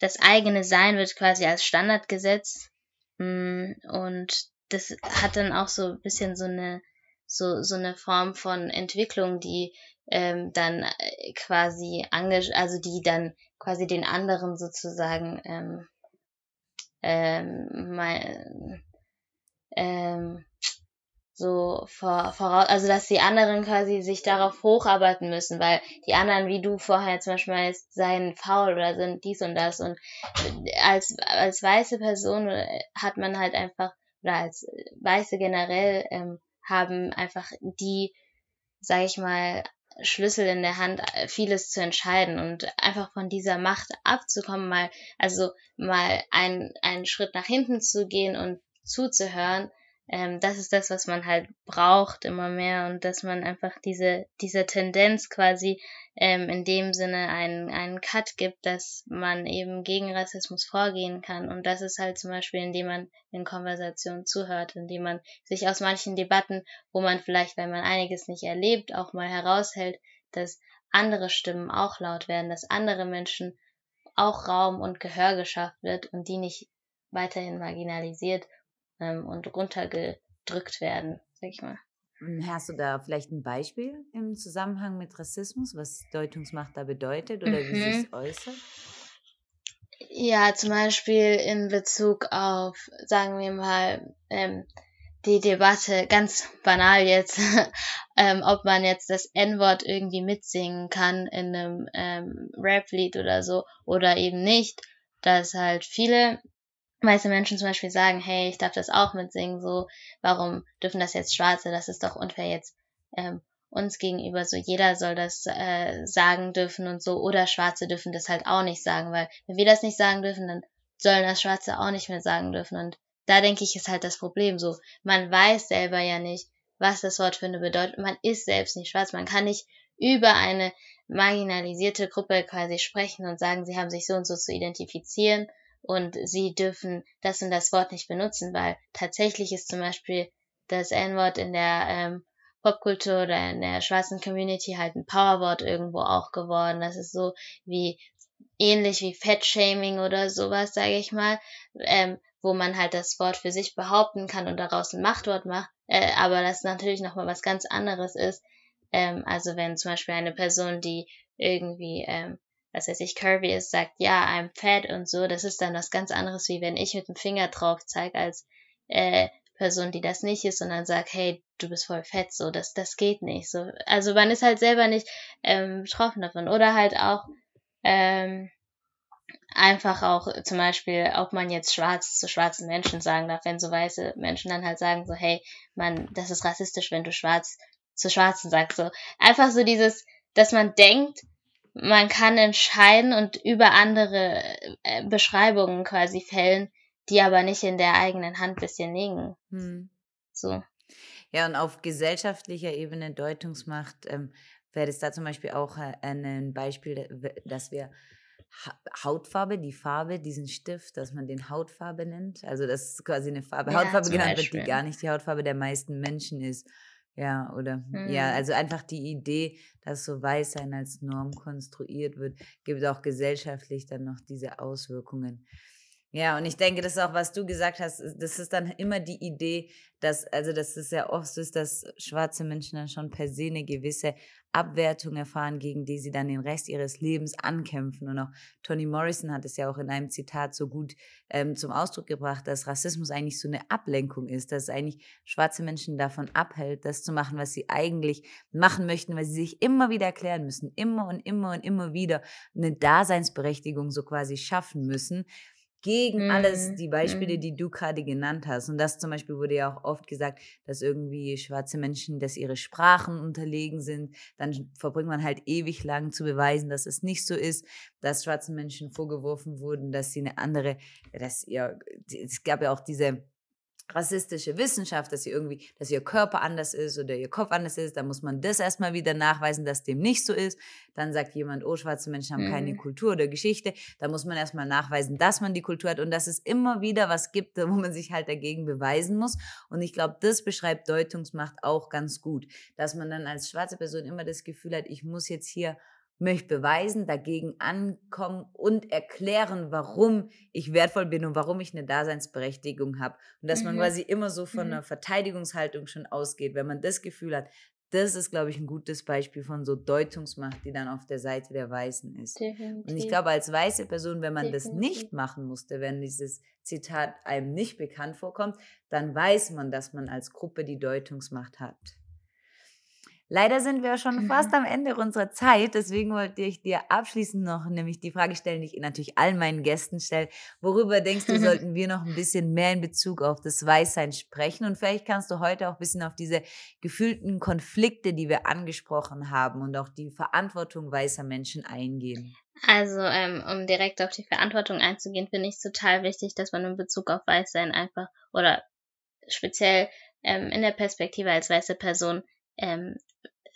das eigene Sein wird quasi als Standard gesetzt. Mm, und das hat dann auch so ein bisschen so eine so so eine Form von Entwicklung, die ähm, dann äh, quasi also die dann quasi den anderen sozusagen ähm, ähm, mal, ähm, so vor, voraus, also dass die anderen quasi sich darauf hocharbeiten müssen, weil die anderen, wie du vorher zum Beispiel meinst, seien faul oder sind dies und das. Und als, als weiße Person hat man halt einfach, oder als Weiße generell, ähm, haben einfach die, sag ich mal, Schlüssel in der Hand, vieles zu entscheiden und einfach von dieser Macht abzukommen, mal, also mal einen, einen Schritt nach hinten zu gehen und zuzuhören, ähm, das ist das, was man halt braucht immer mehr und dass man einfach diese, diese Tendenz quasi ähm, in dem Sinne einen, einen Cut gibt, dass man eben gegen Rassismus vorgehen kann. Und das ist halt zum Beispiel, indem man in Konversationen zuhört, indem man sich aus manchen Debatten, wo man vielleicht, weil man einiges nicht erlebt, auch mal heraushält, dass andere Stimmen auch laut werden, dass andere Menschen auch Raum und Gehör geschafft wird und die nicht weiterhin marginalisiert ähm, und runtergedrückt werden, sag ich mal. Hm, hast du da vielleicht ein Beispiel im Zusammenhang mit Rassismus, was Deutungsmacht da bedeutet oder mhm. wie sich äußert? Ja, zum Beispiel in Bezug auf, sagen wir mal, ähm, die Debatte, ganz banal jetzt, *laughs* ähm, ob man jetzt das N-Wort irgendwie mitsingen kann in einem ähm, Rap-Lied oder so oder eben nicht, dass halt viele weiße Menschen zum Beispiel sagen, hey, ich darf das auch mitsingen, so, warum dürfen das jetzt Schwarze, das ist doch unfair jetzt ähm, uns gegenüber so, jeder soll das äh, sagen dürfen und so, oder Schwarze dürfen das halt auch nicht sagen, weil wenn wir das nicht sagen dürfen, dann sollen das Schwarze auch nicht mehr sagen dürfen. Und da denke ich, ist halt das Problem so. Man weiß selber ja nicht, was das Wort für eine Bedeutung. Man ist selbst nicht schwarz. Man kann nicht über eine marginalisierte Gruppe quasi sprechen und sagen, sie haben sich so und so zu identifizieren und sie dürfen das und das Wort nicht benutzen, weil tatsächlich ist zum Beispiel das N-Wort in der ähm, Popkultur oder in der schwarzen Community halt ein Powerwort irgendwo auch geworden. Das ist so wie ähnlich wie Fettshaming oder sowas, sage ich mal, ähm, wo man halt das Wort für sich behaupten kann und daraus ein Machtwort macht, äh, aber das natürlich nochmal was ganz anderes ist. Ähm, also wenn zum Beispiel eine Person, die irgendwie, ähm, was weiß ich, curvy ist, sagt, ja, I'm fat und so, das ist dann was ganz anderes, wie wenn ich mit dem Finger drauf zeige, als äh, Person, die das nicht ist, und dann sagt, hey, du bist voll fett, so, das, das geht nicht. So, also man ist halt selber nicht ähm, betroffen davon. Oder halt auch ähm, einfach auch zum Beispiel, ob man jetzt schwarz zu schwarzen Menschen sagen darf, wenn so weiße Menschen dann halt sagen, so, hey, man, das ist rassistisch, wenn du schwarz zu Schwarzen sagst. So einfach so dieses, dass man denkt, man kann entscheiden und über andere äh, Beschreibungen quasi fällen, die aber nicht in der eigenen Hand bisschen liegen. Hm. So. Ja, und auf gesellschaftlicher Ebene Deutungsmacht ähm, wäre es da zum Beispiel auch äh, ein Beispiel, dass wir Hautfarbe, die Farbe, diesen Stift, dass man den Hautfarbe nennt. Also das ist quasi eine Farbe. Ja, Hautfarbe genannt wird, die gar nicht die Hautfarbe der meisten Menschen ist. Ja, oder mhm. ja, also einfach die Idee, dass so Weißsein als Norm konstruiert wird, gibt auch gesellschaftlich dann noch diese Auswirkungen. Ja, und ich denke, das ist auch, was du gesagt hast, das ist dann immer die Idee, dass, also dass es ja oft so ist, dass schwarze Menschen dann schon per se eine gewisse Abwertung erfahren, gegen die sie dann den Rest ihres Lebens ankämpfen. Und auch Toni Morrison hat es ja auch in einem Zitat so gut ähm, zum Ausdruck gebracht, dass Rassismus eigentlich so eine Ablenkung ist, dass es eigentlich schwarze Menschen davon abhält, das zu machen, was sie eigentlich machen möchten, weil sie sich immer wieder erklären müssen, immer und immer und immer wieder eine Daseinsberechtigung so quasi schaffen müssen gegen mhm. alles die Beispiele, mhm. die du gerade genannt hast. Und das zum Beispiel wurde ja auch oft gesagt, dass irgendwie schwarze Menschen, dass ihre Sprachen unterlegen sind. Dann verbringt man halt ewig lang zu beweisen, dass es nicht so ist, dass schwarzen Menschen vorgeworfen wurden, dass sie eine andere, dass ihr, es gab ja auch diese rassistische Wissenschaft, dass sie irgendwie, dass ihr Körper anders ist oder ihr Kopf anders ist, dann muss man das erstmal wieder nachweisen, dass dem nicht so ist. Dann sagt jemand, oh, schwarze Menschen haben mhm. keine Kultur oder Geschichte. Da muss man erstmal nachweisen, dass man die Kultur hat und dass es immer wieder was gibt, wo man sich halt dagegen beweisen muss. Und ich glaube, das beschreibt Deutungsmacht auch ganz gut, dass man dann als schwarze Person immer das Gefühl hat, ich muss jetzt hier möchte beweisen, dagegen ankommen und erklären, warum ich wertvoll bin und warum ich eine Daseinsberechtigung habe. Und dass mhm. man quasi immer so von mhm. einer Verteidigungshaltung schon ausgeht. Wenn man das Gefühl hat, das ist, glaube ich, ein gutes Beispiel von so Deutungsmacht, die dann auf der Seite der Weißen ist. Definitiv. Und ich glaube, als weiße Person, wenn man Definitiv. das nicht machen musste, wenn dieses Zitat einem nicht bekannt vorkommt, dann weiß man, dass man als Gruppe die Deutungsmacht hat. Leider sind wir schon mhm. fast am Ende unserer Zeit. Deswegen wollte ich dir abschließend noch nämlich die Frage stellen, die ich natürlich allen meinen Gästen stelle. Worüber denkst du, *laughs* sollten wir noch ein bisschen mehr in Bezug auf das Weißsein sprechen? Und vielleicht kannst du heute auch ein bisschen auf diese gefühlten Konflikte, die wir angesprochen haben und auch die Verantwortung weißer Menschen eingehen. Also, ähm, um direkt auf die Verantwortung einzugehen, finde ich es total wichtig, dass man in Bezug auf Weißsein einfach oder speziell ähm, in der Perspektive als weiße Person ähm,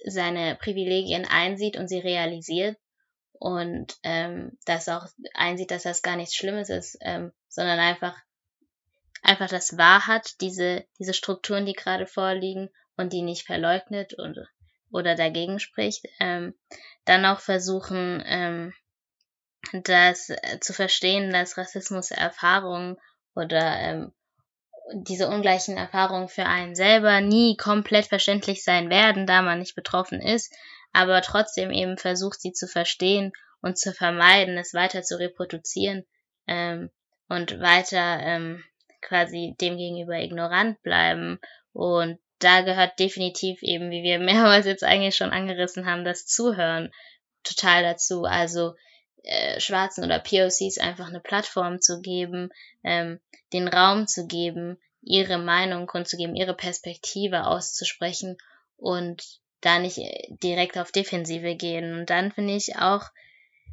seine Privilegien einsieht und sie realisiert und ähm, das auch einsieht, dass das gar nichts Schlimmes ist, ähm, sondern einfach einfach das wahr hat, diese diese Strukturen, die gerade vorliegen und die nicht verleugnet und oder dagegen spricht, ähm, dann auch versuchen, ähm, das äh, zu verstehen, dass Rassismus Erfahrungen oder ähm, diese ungleichen Erfahrungen für einen selber nie komplett verständlich sein werden, da man nicht betroffen ist, aber trotzdem eben versucht, sie zu verstehen und zu vermeiden, es weiter zu reproduzieren ähm, und weiter ähm, quasi demgegenüber ignorant bleiben. Und da gehört definitiv eben, wie wir mehrmals jetzt eigentlich schon angerissen haben, das Zuhören total dazu. Also äh, Schwarzen oder POCs einfach eine Plattform zu geben, ähm, den Raum zu geben, ihre Meinung kundzugeben, ihre Perspektive auszusprechen und da nicht direkt auf Defensive gehen. Und dann finde ich auch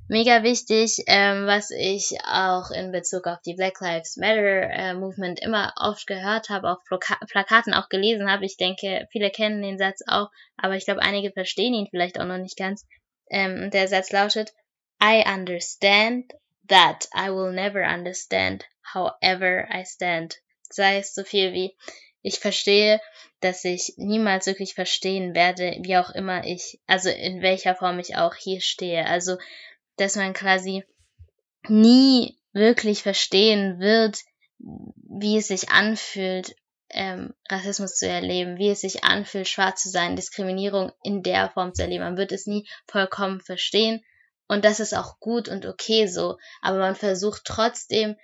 mega wichtig, ähm, was ich auch in Bezug auf die Black Lives Matter äh, Movement immer oft gehört habe, auf Plaka Plakaten auch gelesen habe. Ich denke, viele kennen den Satz auch, aber ich glaube, einige verstehen ihn vielleicht auch noch nicht ganz. Ähm, der Satz lautet, I understand that I will never understand, however I stand. Sei es so viel wie, ich verstehe, dass ich niemals wirklich verstehen werde, wie auch immer ich, also in welcher Form ich auch hier stehe. Also dass man quasi nie wirklich verstehen wird, wie es sich anfühlt, ähm, Rassismus zu erleben, wie es sich anfühlt, schwarz zu sein, Diskriminierung in der Form zu erleben. Man wird es nie vollkommen verstehen und das ist auch gut und okay so, aber man versucht trotzdem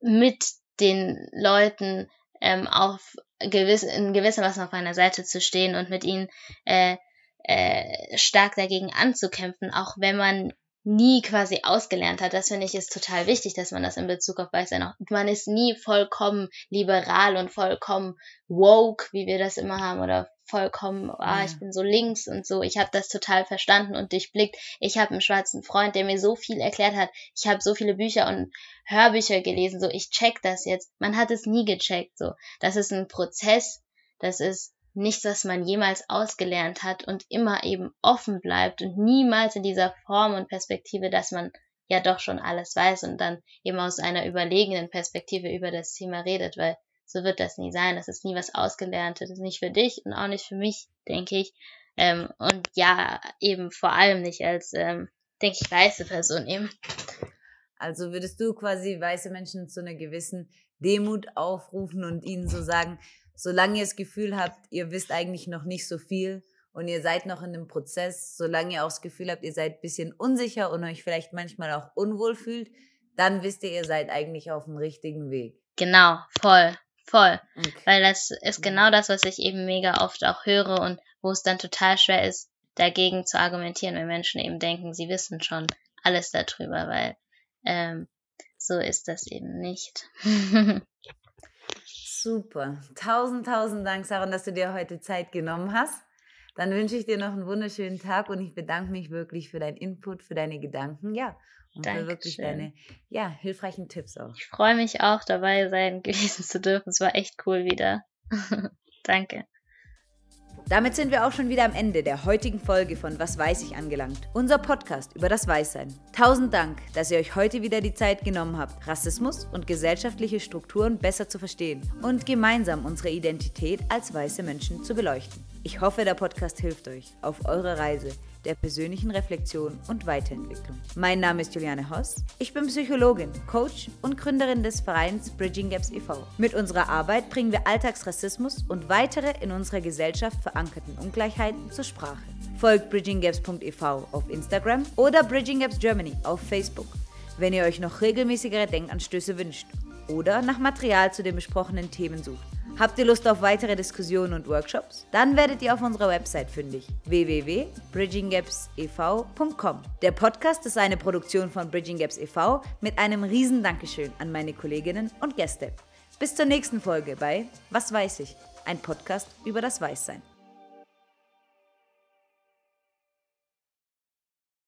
mit den Leuten ähm, auf gewiss, in gewissermaßen auf einer Seite zu stehen und mit ihnen äh, äh, stark dagegen anzukämpfen, auch wenn man nie quasi ausgelernt hat. Das finde ich ist total wichtig, dass man das in Bezug auf Weißsein auch, man ist nie vollkommen liberal und vollkommen woke, wie wir das immer haben, oder vollkommen, ah, ja. ich bin so links und so. Ich habe das total verstanden und durchblickt. Ich habe einen schwarzen Freund, der mir so viel erklärt hat. Ich habe so viele Bücher und Hörbücher gelesen. So, ich check das jetzt. Man hat es nie gecheckt. So, das ist ein Prozess. Das ist nichts, was man jemals ausgelernt hat und immer eben offen bleibt und niemals in dieser Form und Perspektive, dass man ja doch schon alles weiß und dann eben aus einer überlegenen Perspektive über das Thema redet, weil so wird das nie sein. Das ist nie was Ausgelerntes. Das ist nicht für dich und auch nicht für mich, denke ich. Ähm, und ja, eben vor allem nicht als, ähm, denke ich, weiße Person eben. Also würdest du quasi weiße Menschen zu einer gewissen Demut aufrufen und ihnen so sagen, solange ihr das Gefühl habt, ihr wisst eigentlich noch nicht so viel und ihr seid noch in einem Prozess, solange ihr auch das Gefühl habt, ihr seid ein bisschen unsicher und euch vielleicht manchmal auch unwohl fühlt, dann wisst ihr, ihr seid eigentlich auf dem richtigen Weg. Genau, voll, voll. Okay. Weil das ist genau das, was ich eben mega oft auch höre und wo es dann total schwer ist, dagegen zu argumentieren, wenn Menschen eben denken, sie wissen schon alles darüber, weil ähm, so ist das eben nicht. *laughs* Super. Tausend, tausend Dank, Sarah, dass du dir heute Zeit genommen hast. Dann wünsche ich dir noch einen wunderschönen Tag und ich bedanke mich wirklich für deinen Input, für deine Gedanken, ja, und Dankeschön. für wirklich deine ja, hilfreichen Tipps auch. Ich freue mich auch, dabei sein *laughs* gewesen zu dürfen. Es war echt cool wieder. *laughs* Danke. Damit sind wir auch schon wieder am Ende der heutigen Folge von Was weiß ich angelangt. Unser Podcast über das Weißsein. Tausend Dank, dass ihr euch heute wieder die Zeit genommen habt, Rassismus und gesellschaftliche Strukturen besser zu verstehen und gemeinsam unsere Identität als weiße Menschen zu beleuchten. Ich hoffe, der Podcast hilft euch auf eurer Reise der persönlichen Reflexion und Weiterentwicklung. Mein Name ist Juliane Hoss. Ich bin Psychologin, Coach und Gründerin des Vereins Bridging Gaps e.V. Mit unserer Arbeit bringen wir Alltagsrassismus und weitere in unserer Gesellschaft verankerten Ungleichheiten zur Sprache. Folgt bridginggaps.ev auf Instagram oder Bridging Gaps Germany auf Facebook, wenn ihr euch noch regelmäßigere Denkanstöße wünscht oder nach Material zu den besprochenen Themen sucht. Habt ihr Lust auf weitere Diskussionen und Workshops? Dann werdet ihr auf unserer Website fündig www.bridginggapsev.com. Der Podcast ist eine Produktion von Bridging Gaps e.V. mit einem riesen Dankeschön an meine Kolleginnen und Gäste. Bis zur nächsten Folge bei Was weiß ich? Ein Podcast über das Weißsein.